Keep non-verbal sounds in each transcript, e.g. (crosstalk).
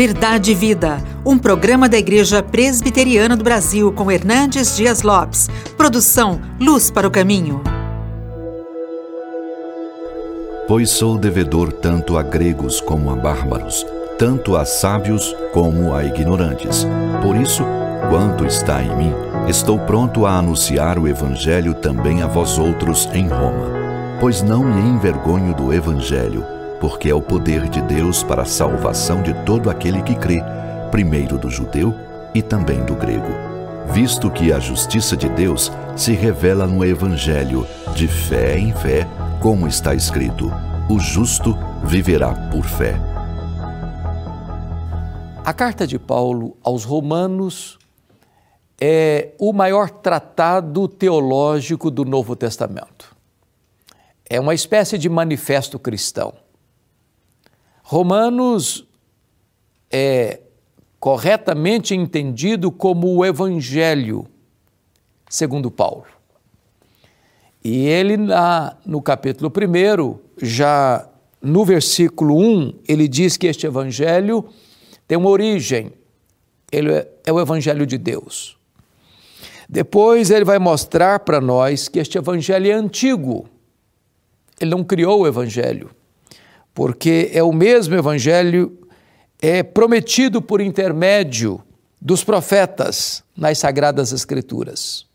Verdade e Vida, um programa da Igreja Presbiteriana do Brasil com Hernandes Dias Lopes. Produção Luz para o Caminho. Pois sou devedor tanto a gregos como a bárbaros, tanto a sábios como a ignorantes. Por isso, quanto está em mim, estou pronto a anunciar o Evangelho também a vós outros em Roma. Pois não me envergonho do Evangelho porque é o poder de Deus para a salvação de todo aquele que crê, primeiro do judeu e também do grego. Visto que a justiça de Deus se revela no Evangelho, de fé em fé, como está escrito: o justo viverá por fé. A carta de Paulo aos Romanos é o maior tratado teológico do Novo Testamento. É uma espécie de manifesto cristão. Romanos é corretamente entendido como o Evangelho, segundo Paulo. E ele, na, no capítulo 1, já no versículo 1, ele diz que este Evangelho tem uma origem, ele é, é o Evangelho de Deus. Depois ele vai mostrar para nós que este Evangelho é antigo, ele não criou o Evangelho porque é o mesmo evangelho é prometido por intermédio dos profetas nas sagradas escrituras.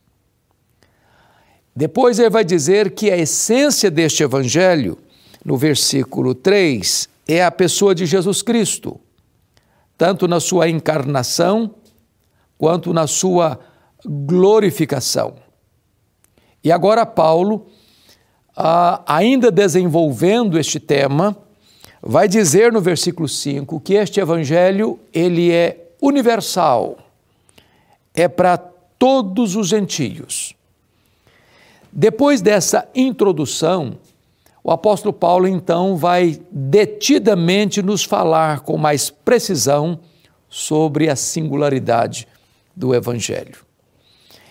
Depois ele vai dizer que a essência deste evangelho, no versículo 3, é a pessoa de Jesus Cristo, tanto na sua encarnação quanto na sua glorificação. E agora Paulo, ah, ainda desenvolvendo este tema, vai dizer no versículo 5 que este evangelho ele é universal, é para todos os gentios. Depois dessa introdução, o apóstolo Paulo então vai detidamente nos falar com mais precisão sobre a singularidade do evangelho.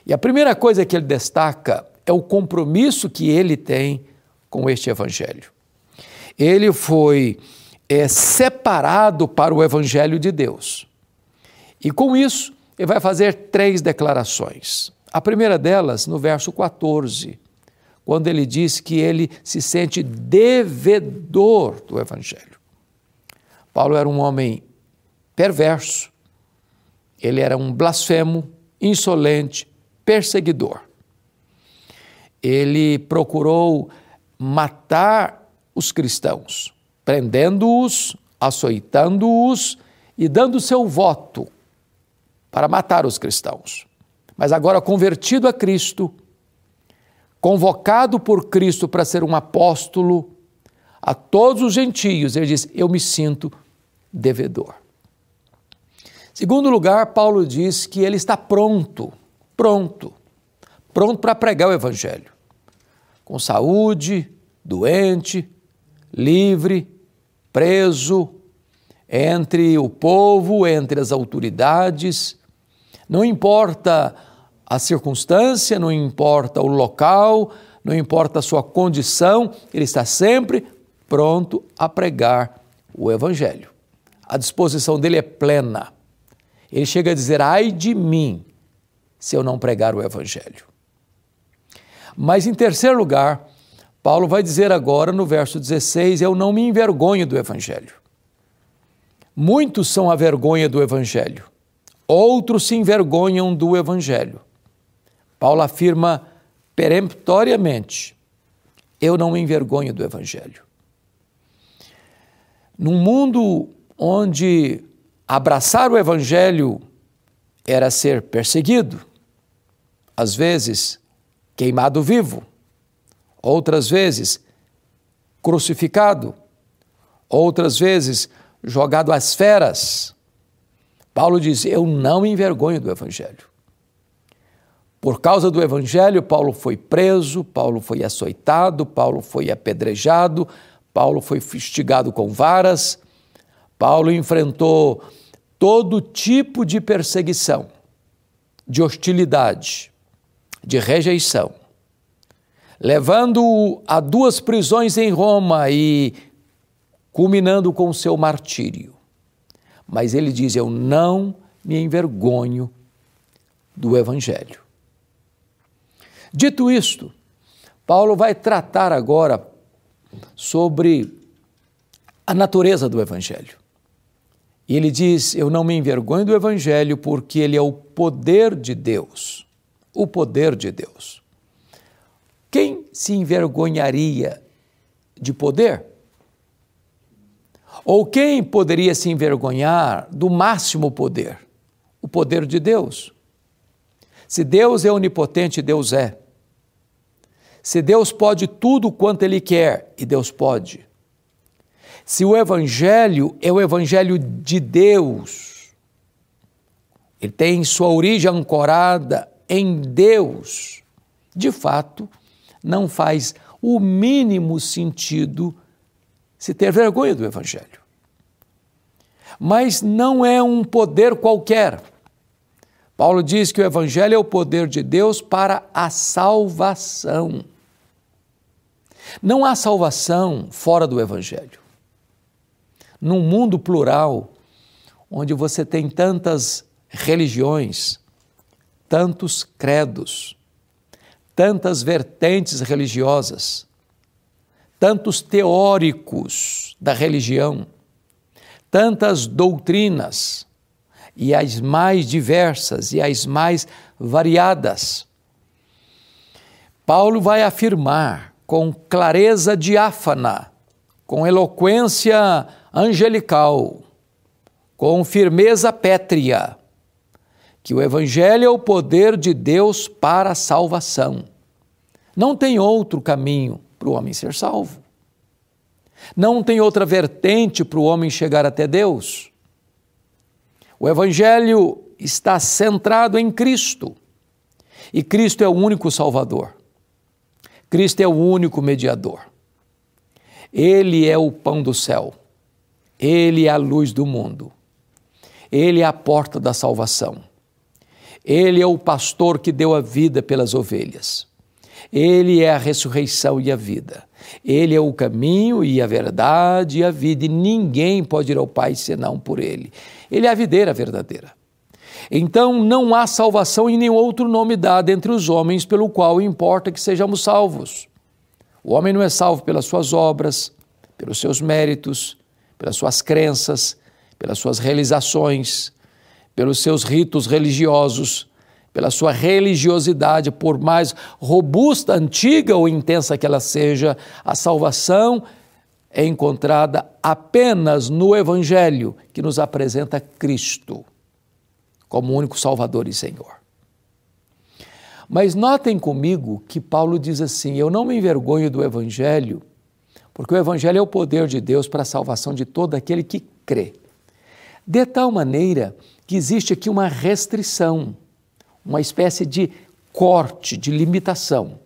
E a primeira coisa que ele destaca é o compromisso que ele tem com este evangelho ele foi é, separado para o Evangelho de Deus. E com isso, ele vai fazer três declarações. A primeira delas, no verso 14, quando ele diz que ele se sente devedor do Evangelho. Paulo era um homem perverso, ele era um blasfemo, insolente, perseguidor. Ele procurou matar os cristãos, prendendo-os, açoitando-os e dando seu voto para matar os cristãos. Mas agora, convertido a Cristo, convocado por Cristo para ser um apóstolo a todos os gentios, ele diz: Eu me sinto devedor. Segundo lugar, Paulo diz que ele está pronto, pronto, pronto para pregar o Evangelho, com saúde, doente, livre, preso, entre o povo, entre as autoridades. Não importa a circunstância, não importa o local, não importa a sua condição, ele está sempre pronto a pregar o Evangelho. A disposição dele é plena. Ele chega a dizer: ai de mim, se eu não pregar o Evangelho. Mas, em terceiro lugar, Paulo vai dizer agora no verso 16: Eu não me envergonho do Evangelho. Muitos são a vergonha do Evangelho, outros se envergonham do Evangelho. Paulo afirma peremptoriamente: Eu não me envergonho do Evangelho. Num mundo onde abraçar o Evangelho era ser perseguido, às vezes queimado vivo, outras vezes crucificado, outras vezes jogado às feras. Paulo diz: Eu não me envergonho do Evangelho. Por causa do Evangelho, Paulo foi preso, Paulo foi açoitado, Paulo foi apedrejado, Paulo foi fustigado com varas, Paulo enfrentou todo tipo de perseguição, de hostilidade, de rejeição levando-o a duas prisões em Roma e culminando com o seu martírio. Mas ele diz: Eu não me envergonho do Evangelho. Dito isto, Paulo vai tratar agora sobre a natureza do Evangelho. E ele diz: Eu não me envergonho do Evangelho porque ele é o poder de Deus. O poder de Deus. Quem se envergonharia de poder? Ou quem poderia se envergonhar do máximo poder? O poder de Deus. Se Deus é onipotente, Deus é. Se Deus pode tudo quanto Ele quer, e Deus pode. Se o Evangelho é o Evangelho de Deus, ele tem sua origem ancorada em Deus, de fato, não faz o mínimo sentido se ter vergonha do Evangelho. Mas não é um poder qualquer. Paulo diz que o Evangelho é o poder de Deus para a salvação. Não há salvação fora do Evangelho. Num mundo plural, onde você tem tantas religiões, tantos credos, tantas vertentes religiosas, tantos teóricos da religião, tantas doutrinas, e as mais diversas e as mais variadas. Paulo vai afirmar com clareza diáfana, com eloquência angelical, com firmeza pétrea, que o Evangelho é o poder de Deus para a salvação. Não tem outro caminho para o homem ser salvo. Não tem outra vertente para o homem chegar até Deus. O Evangelho está centrado em Cristo e Cristo é o único Salvador. Cristo é o único mediador. Ele é o pão do céu. Ele é a luz do mundo. Ele é a porta da salvação. Ele é o pastor que deu a vida pelas ovelhas. Ele é a ressurreição e a vida. Ele é o caminho e a verdade e a vida, e ninguém pode ir ao Pai senão por Ele. Ele é a videira verdadeira. Então não há salvação em nenhum outro nome dado entre os homens pelo qual importa que sejamos salvos. O homem não é salvo pelas suas obras, pelos seus méritos, pelas suas crenças, pelas suas realizações, pelos seus ritos religiosos pela sua religiosidade, por mais robusta, antiga ou intensa que ela seja, a salvação é encontrada apenas no Evangelho que nos apresenta Cristo como único Salvador e Senhor. Mas notem comigo que Paulo diz assim: Eu não me envergonho do Evangelho, porque o Evangelho é o poder de Deus para a salvação de todo aquele que crê. De tal maneira que existe aqui uma restrição uma espécie de corte, de limitação.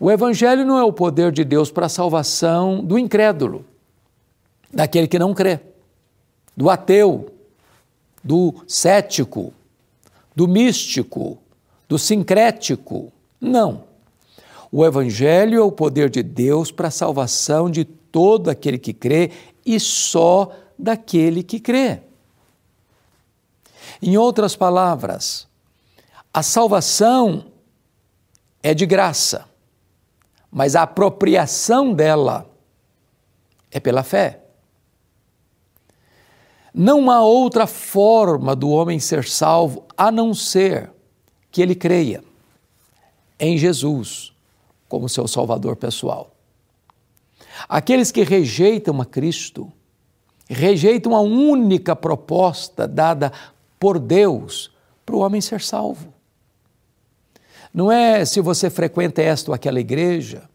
O Evangelho não é o poder de Deus para a salvação do incrédulo, daquele que não crê, do ateu, do cético, do místico, do sincrético. Não. O Evangelho é o poder de Deus para a salvação de todo aquele que crê e só daquele que crê. Em outras palavras, a salvação é de graça, mas a apropriação dela é pela fé. Não há outra forma do homem ser salvo a não ser que ele creia em Jesus como seu Salvador pessoal. Aqueles que rejeitam a Cristo, rejeitam a única proposta dada por Deus para o homem ser salvo. Não é se você frequenta esta ou aquela igreja.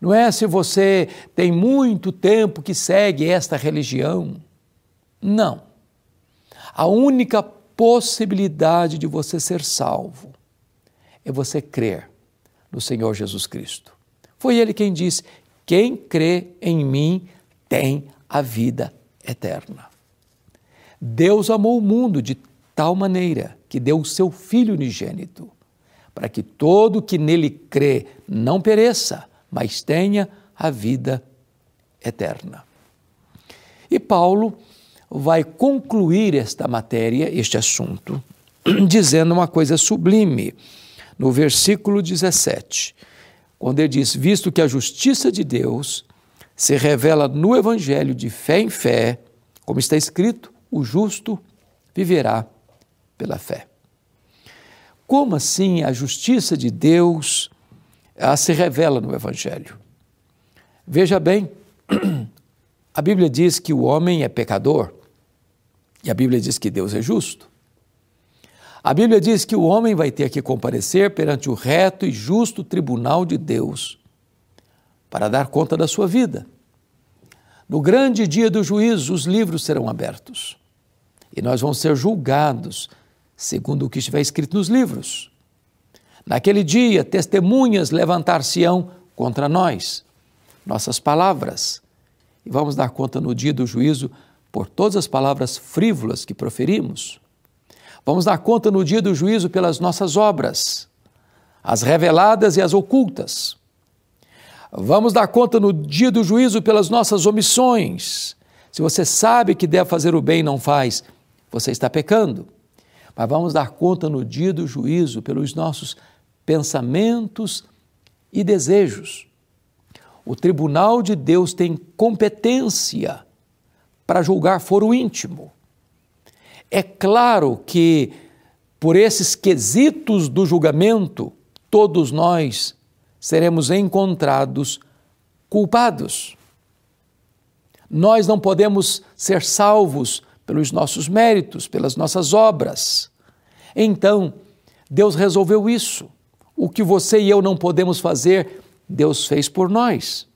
Não é se você tem muito tempo que segue esta religião. Não. A única possibilidade de você ser salvo é você crer no Senhor Jesus Cristo. Foi ele quem disse: Quem crê em mim tem a vida eterna. Deus amou o mundo de tal maneira que deu o seu Filho unigênito para que todo que nele crê não pereça, mas tenha a vida eterna. E Paulo vai concluir esta matéria, este assunto, (clears throat) dizendo uma coisa sublime no versículo 17, quando ele diz: Visto que a justiça de Deus se revela no Evangelho de fé em fé, como está escrito, o justo viverá pela fé. Como assim a justiça de Deus se revela no Evangelho? Veja bem, (clears throat) a Bíblia diz que o homem é pecador e a Bíblia diz que Deus é justo. A Bíblia diz que o homem vai ter que comparecer perante o reto e justo tribunal de Deus para dar conta da sua vida. No grande dia do juízo, os livros serão abertos e nós vamos ser julgados segundo o que estiver escrito nos livros. Naquele dia, testemunhas levantar-se-ão contra nós, nossas palavras, e vamos dar conta no dia do juízo por todas as palavras frívolas que proferimos. Vamos dar conta no dia do juízo pelas nossas obras, as reveladas e as ocultas. Vamos dar conta no dia do juízo pelas nossas omissões. Se você sabe que deve fazer o bem e não faz, você está pecando. Mas vamos dar conta no dia do juízo pelos nossos pensamentos e desejos. O tribunal de Deus tem competência para julgar foro íntimo. É claro que, por esses quesitos do julgamento, todos nós seremos encontrados culpados. Nós não podemos ser salvos pelos nossos méritos, pelas nossas obras. Então, Deus resolveu isso. O que você e eu não podemos fazer, Deus fez por nós.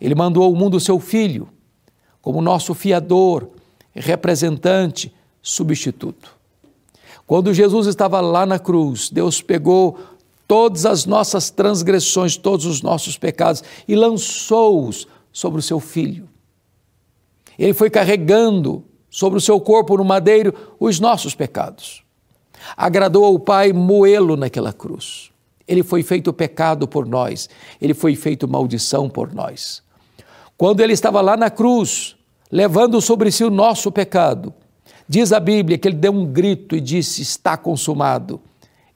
Ele mandou ao mundo o seu filho como nosso fiador, representante, substituto. Quando Jesus estava lá na cruz, Deus pegou todas as nossas transgressões, todos os nossos pecados e lançou-os sobre o seu filho. Ele foi carregando sobre o seu corpo no madeiro os nossos pecados. Agradou ao Pai moê-lo naquela cruz. Ele foi feito pecado por nós, ele foi feito maldição por nós. Quando ele estava lá na cruz, levando sobre si o nosso pecado, diz a Bíblia que ele deu um grito e disse: Está consumado,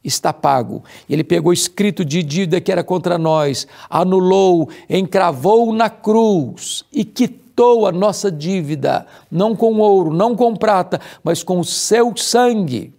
está pago. Ele pegou escrito de dívida que era contra nós, anulou, encravou na cruz e quitou a nossa dívida, não com ouro, não com prata, mas com o seu sangue.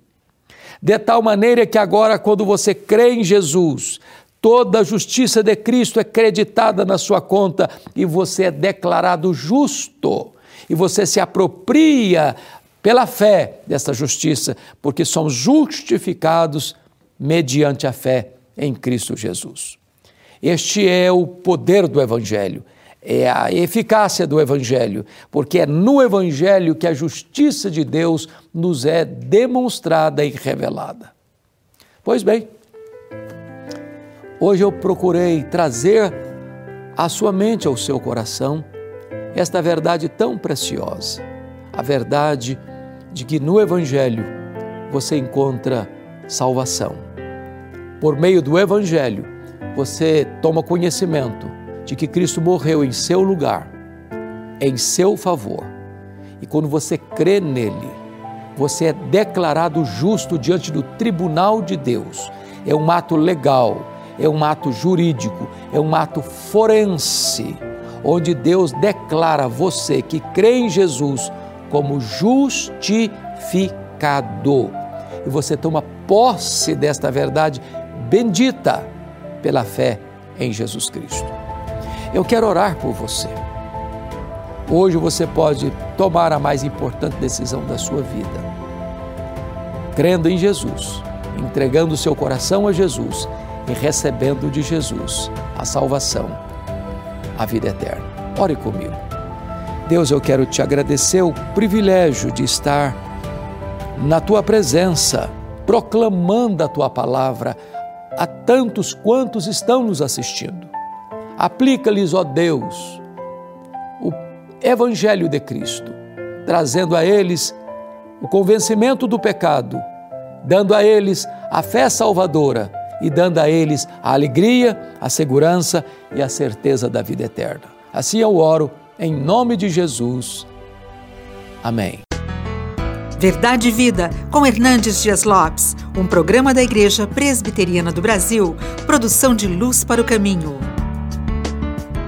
De tal maneira que agora, quando você crê em Jesus, Toda a justiça de Cristo é creditada na sua conta e você é declarado justo. E você se apropria pela fé dessa justiça, porque somos justificados mediante a fé em Cristo Jesus. Este é o poder do Evangelho, é a eficácia do Evangelho, porque é no Evangelho que a justiça de Deus nos é demonstrada e revelada. Pois bem, Hoje eu procurei trazer à sua mente, ao seu coração, esta verdade tão preciosa, a verdade de que no Evangelho você encontra salvação. Por meio do Evangelho, você toma conhecimento de que Cristo morreu em seu lugar, em seu favor. E quando você crê nele, você é declarado justo diante do tribunal de Deus. É um ato legal é um ato jurídico, é um ato forense, onde Deus declara você que crê em Jesus como justificado. E você toma posse desta verdade bendita pela fé em Jesus Cristo. Eu quero orar por você. Hoje você pode tomar a mais importante decisão da sua vida. Crendo em Jesus, entregando seu coração a Jesus e recebendo de Jesus a salvação, a vida eterna. Ore comigo. Deus, eu quero te agradecer o privilégio de estar na tua presença, proclamando a tua palavra a tantos quantos estão nos assistindo. Aplica-lhes, ó Deus, o Evangelho de Cristo, trazendo a eles o convencimento do pecado, dando a eles a fé salvadora e dando a eles a alegria, a segurança e a certeza da vida eterna. Assim eu oro em nome de Jesus. Amém. Verdade e Vida, com Hernandes Dias Lopes, um programa da Igreja Presbiteriana do Brasil, produção de Luz para o Caminho.